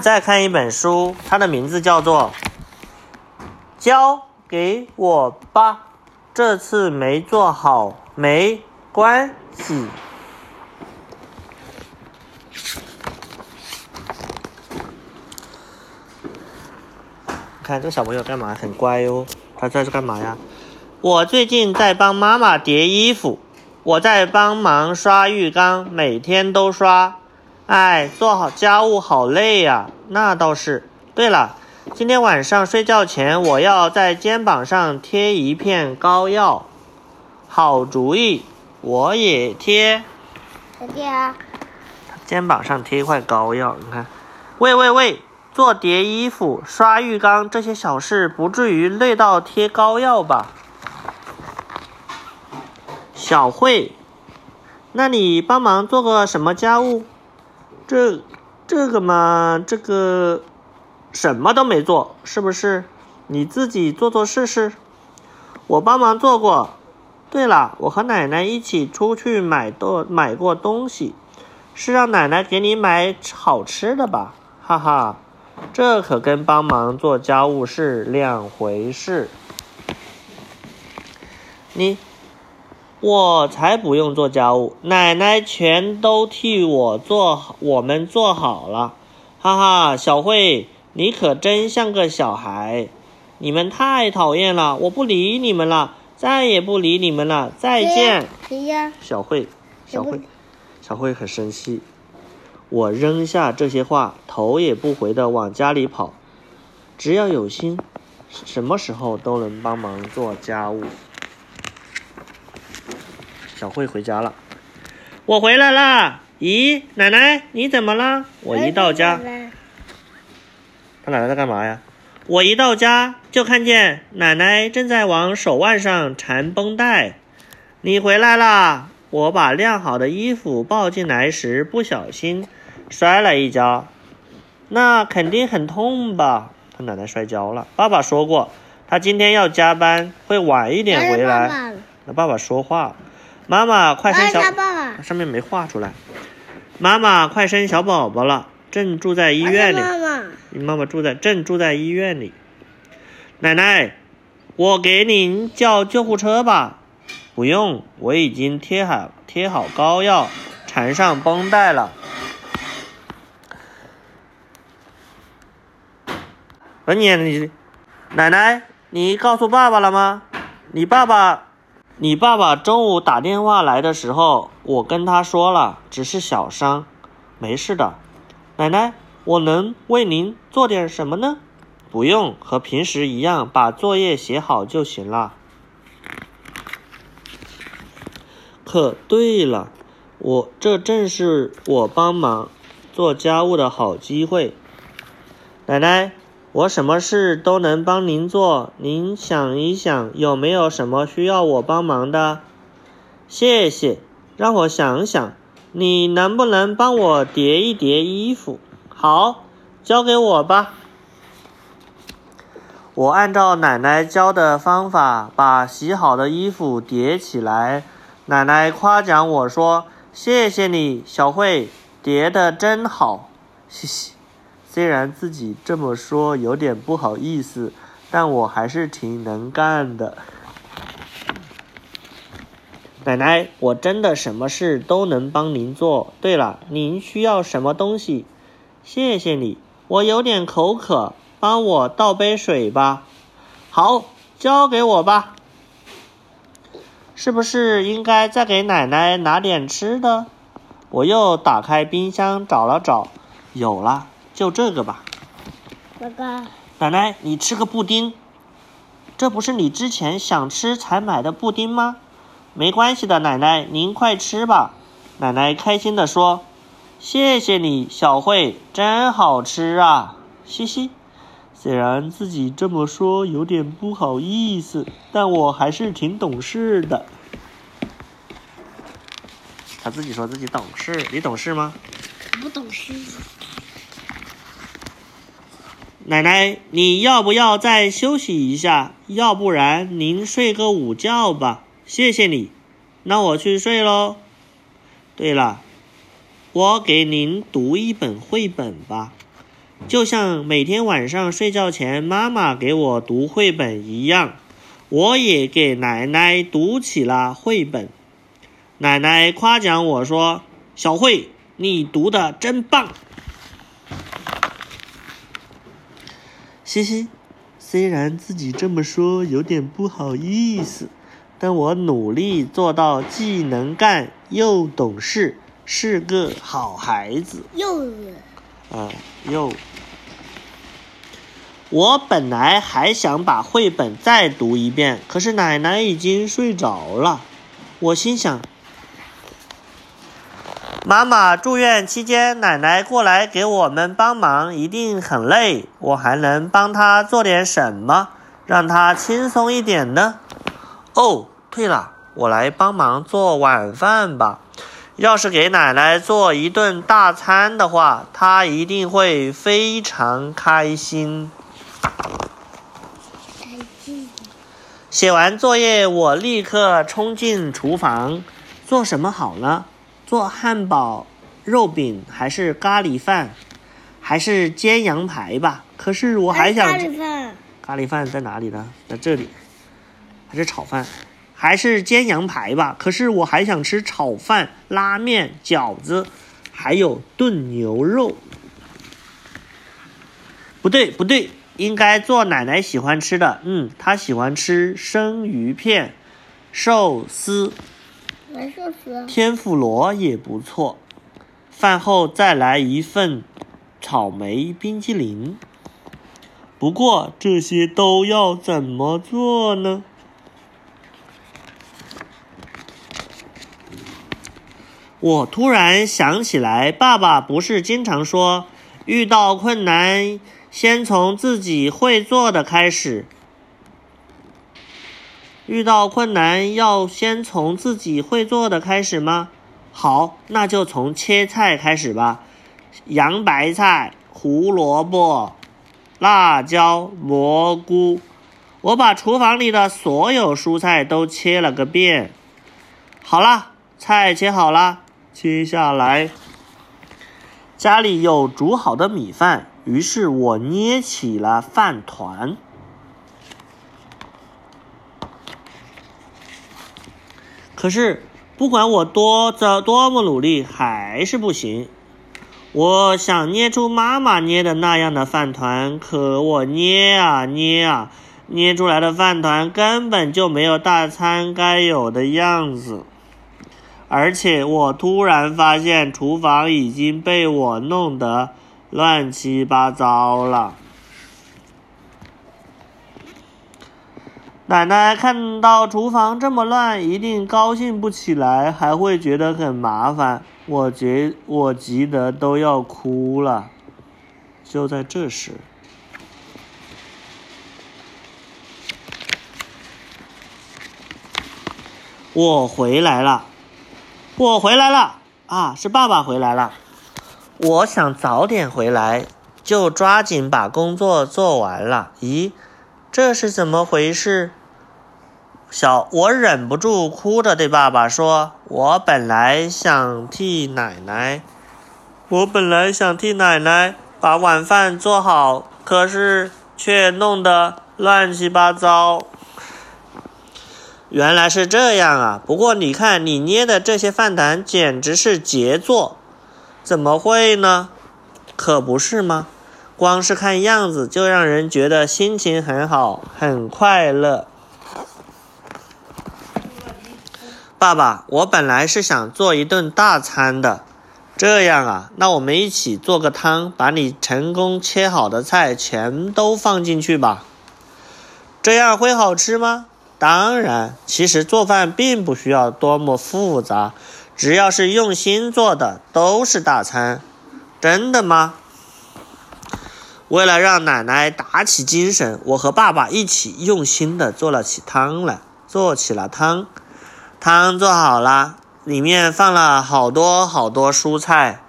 再看一本书，它的名字叫做《交给我吧》，这次没做好没关系。看这个小朋友干嘛？很乖哦。他在这干嘛呀？我最近在帮妈妈叠衣服，我在帮忙刷浴缸，每天都刷。哎，做好家务好累呀。那倒是。对了，今天晚上睡觉前我要在肩膀上贴一片膏药。好主意，我也贴。贴啊。肩膀上贴一块膏药，你看。喂喂喂！做叠衣服、刷浴缸这些小事，不至于累到贴膏药吧？小慧，那你帮忙做个什么家务？这，这个嘛，这个什么都没做，是不是？你自己做做试试。我帮忙做过。对了，我和奶奶一起出去买东买过东西，是让奶奶给你买好吃的吧？哈哈。这可跟帮忙做家务是两回事。你，我才不用做家务，奶奶全都替我做，我们做好了。哈哈，小慧，你可真像个小孩。你们太讨厌了，我不理你们了，再也不理你们了，再见。谁呀？小慧，小慧，小慧很生气。我扔下这些话，头也不回的往家里跑。只要有心，什么时候都能帮忙做家务。小慧回家了，我回来啦！咦，奶奶，你怎么了？我一到家，他奶奶在干嘛呀？我一到家就看见奶奶正在往手腕上缠绷带。你回来啦！我把晾好的衣服抱进来时，不小心摔了一跤，那肯定很痛吧？他奶奶摔跤了。爸爸说过，他今天要加班，会晚一点回来。那爸爸说话，妈妈快生小，上面没画出来。妈妈快生小宝宝了，正住在医院里。妈妈，你妈妈住在正住在医院里。奶奶，我给您叫救护车吧。不用，我已经贴好贴好膏药，缠上绷带了。问你，你奶奶，你告诉爸爸了吗？你爸爸，你爸爸中午打电话来的时候，我跟他说了，只是小伤，没事的。奶奶，我能为您做点什么呢？不用，和平时一样，把作业写好就行了。可对了，我这正是我帮忙做家务的好机会。奶奶，我什么事都能帮您做，您想一想，有没有什么需要我帮忙的？谢谢，让我想想，你能不能帮我叠一叠衣服？好，交给我吧。我按照奶奶教的方法，把洗好的衣服叠起来。奶奶夸奖我说：“谢谢你，小慧，叠的真好。”嘻嘻，虽然自己这么说有点不好意思，但我还是挺能干的。奶奶，我真的什么事都能帮您做。对了，您需要什么东西？谢谢你，我有点口渴，帮我倒杯水吧。好，交给我吧。是不是应该再给奶奶拿点吃的？我又打开冰箱找了找，有了，就这个吧。哥哥，奶奶，你吃个布丁。这不是你之前想吃才买的布丁吗？没关系的，奶奶，您快吃吧。奶奶开心地说：“谢谢你，小慧，真好吃啊！”嘻嘻。虽然自己这么说有点不好意思，但我还是挺懂事的。他自己说自己懂事，你懂事吗？不懂事。奶奶，你要不要再休息一下？要不然您睡个午觉吧。谢谢你，那我去睡喽。对了，我给您读一本绘本吧。就像每天晚上睡觉前妈妈给我读绘本一样，我也给奶奶读起了绘本。奶奶夸奖我说：“小慧，你读的真棒。”嘻嘻，虽然自己这么说有点不好意思，但我努力做到既能干又懂事，是个好孩子。又啊，又。我本来还想把绘本再读一遍，可是奶奶已经睡着了。我心想，妈妈住院期间，奶奶过来给我们帮忙，一定很累。我还能帮她做点什么，让她轻松一点呢？哦，对了，我来帮忙做晚饭吧。要是给奶奶做一顿大餐的话，她一定会非常开心。写完作业，我立刻冲进厨房，做什么好呢？做汉堡、肉饼，还是咖喱饭，还是煎羊排吧？可是我还想咖喱饭，咖喱饭在哪里呢？在这里，还是炒饭，还是煎羊排吧？可是我还想吃炒饭、拉面、饺子，还有炖牛肉。不对，不对。应该做奶奶喜欢吃的，嗯，她喜欢吃生鱼片、寿司，天妇罗也不错。饭后再来一份草莓冰激凌。不过这些都要怎么做呢？我突然想起来，爸爸不是经常说，遇到困难。先从自己会做的开始。遇到困难要先从自己会做的开始吗？好，那就从切菜开始吧。洋白菜、胡萝卜、辣椒、蘑菇，我把厨房里的所有蔬菜都切了个遍。好了，菜切好了，接下来家里有煮好的米饭。于是我捏起了饭团，可是不管我多着多么努力，还是不行。我想捏出妈妈捏的那样的饭团，可我捏啊捏啊，捏出来的饭团根本就没有大餐该有的样子。而且我突然发现，厨房已经被我弄得。乱七八糟了。奶奶看到厨房这么乱，一定高兴不起来，还会觉得很麻烦。我觉我急得都要哭了。就在这时，我回来了，我回来了啊！是爸爸回来了。我想早点回来，就抓紧把工作做完了。咦，这是怎么回事？小我忍不住哭着对爸爸说：“我本来想替奶奶，我本来想替奶奶把晚饭做好，可是却弄得乱七八糟。原来是这样啊！不过你看，你捏的这些饭团简直是杰作。”怎么会呢？可不是吗？光是看样子就让人觉得心情很好，很快乐。爸爸，我本来是想做一顿大餐的。这样啊，那我们一起做个汤，把你成功切好的菜全都放进去吧。这样会好吃吗？当然，其实做饭并不需要多么复杂。只要是用心做的，都是大餐。真的吗？为了让奶奶打起精神，我和爸爸一起用心的做了起汤来，做起了汤。汤做好了，里面放了好多好多蔬菜。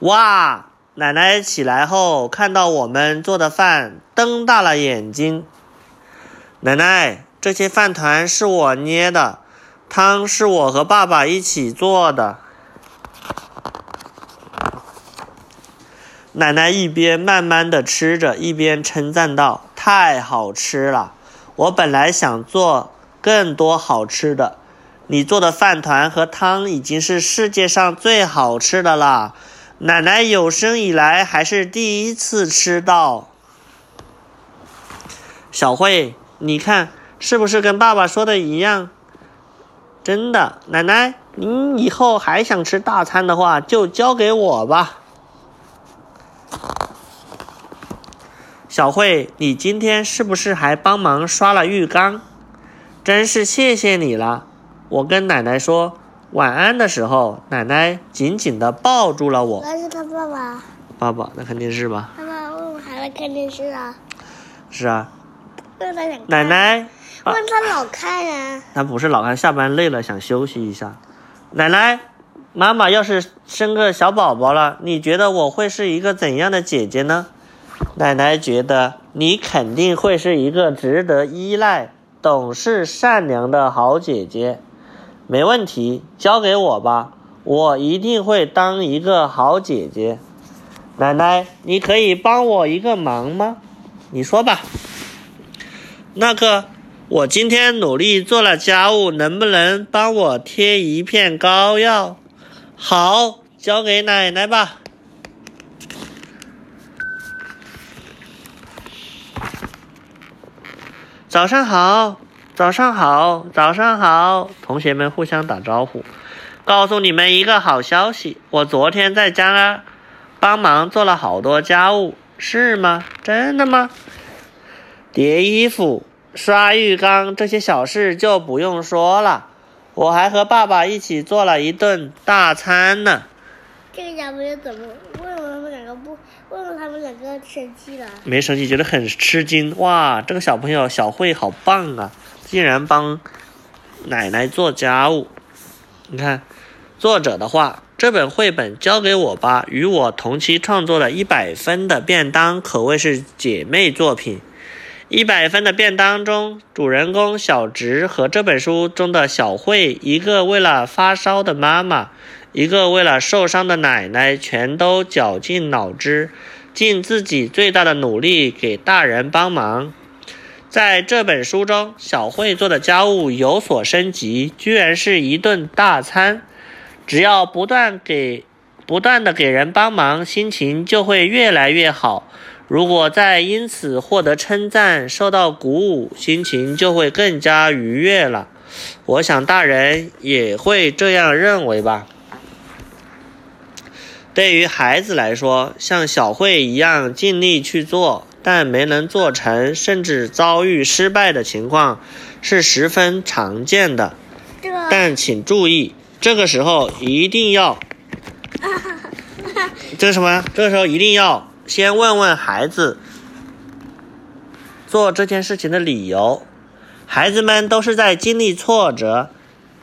哇！奶奶起来后看到我们做的饭，瞪大了眼睛。奶奶，这些饭团是我捏的。汤是我和爸爸一起做的。奶奶一边慢慢的吃着，一边称赞道：“太好吃了！我本来想做更多好吃的。你做的饭团和汤已经是世界上最好吃的啦。奶奶有生以来还是第一次吃到。”小慧，你看是不是跟爸爸说的一样？真的，奶奶，您以后还想吃大餐的话，就交给我吧。小慧，你今天是不是还帮忙刷了浴缸？真是谢谢你了。我跟奶奶说晚安的时候，奶奶紧紧地抱住了我。那是他爸爸。爸爸那看电视吧？妈妈为什么还在看电视啊？是啊。奶奶。问他老看呀。他不是老看，下班累了想休息一下。奶奶，妈妈要是生个小宝宝了，你觉得我会是一个怎样的姐姐呢？奶奶觉得你肯定会是一个值得依赖、懂事、善良的好姐姐。没问题，交给我吧，我一定会当一个好姐姐。奶奶，你可以帮我一个忙吗？你说吧。那个，我今天努力做了家务，能不能帮我贴一片膏药？好，交给奶奶吧。早上好，早上好，早上好！同学们互相打招呼。告诉你们一个好消息，我昨天在家呢帮忙做了好多家务，是吗？真的吗？叠衣服、刷浴缸这些小事就不用说了，我还和爸爸一起做了一顿大餐呢。这个小朋友怎么？为什么他们两个不？为什么他们两个生气了？没生气，觉得很吃惊。哇，这个小朋友小慧好棒啊！竟然帮奶奶做家务。你看，作者的话，这本绘本交给我吧。与我同期创作的一百分的便当，可谓是姐妹作品。一百分的便当中，主人公小直和这本书中的小慧，一个为了发烧的妈妈。一个为了受伤的奶奶，全都绞尽脑汁，尽自己最大的努力给大人帮忙。在这本书中，小慧做的家务有所升级，居然是一顿大餐。只要不断给、不断的给人帮忙，心情就会越来越好。如果再因此获得称赞、受到鼓舞，心情就会更加愉悦了。我想大人也会这样认为吧。对于孩子来说，像小慧一样尽力去做，但没能做成，甚至遭遇失败的情况，是十分常见的。但请注意，这个时候一定要，这是什么？这个时候一定要先问问孩子做这件事情的理由。孩子们都是在经历挫折。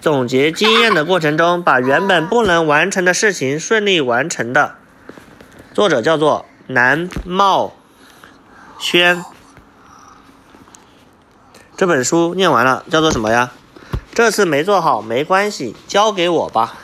总结经验的过程中，把原本不能完成的事情顺利完成的。作者叫做南茂轩。这本书念完了，叫做什么呀？这次没做好没关系，交给我吧。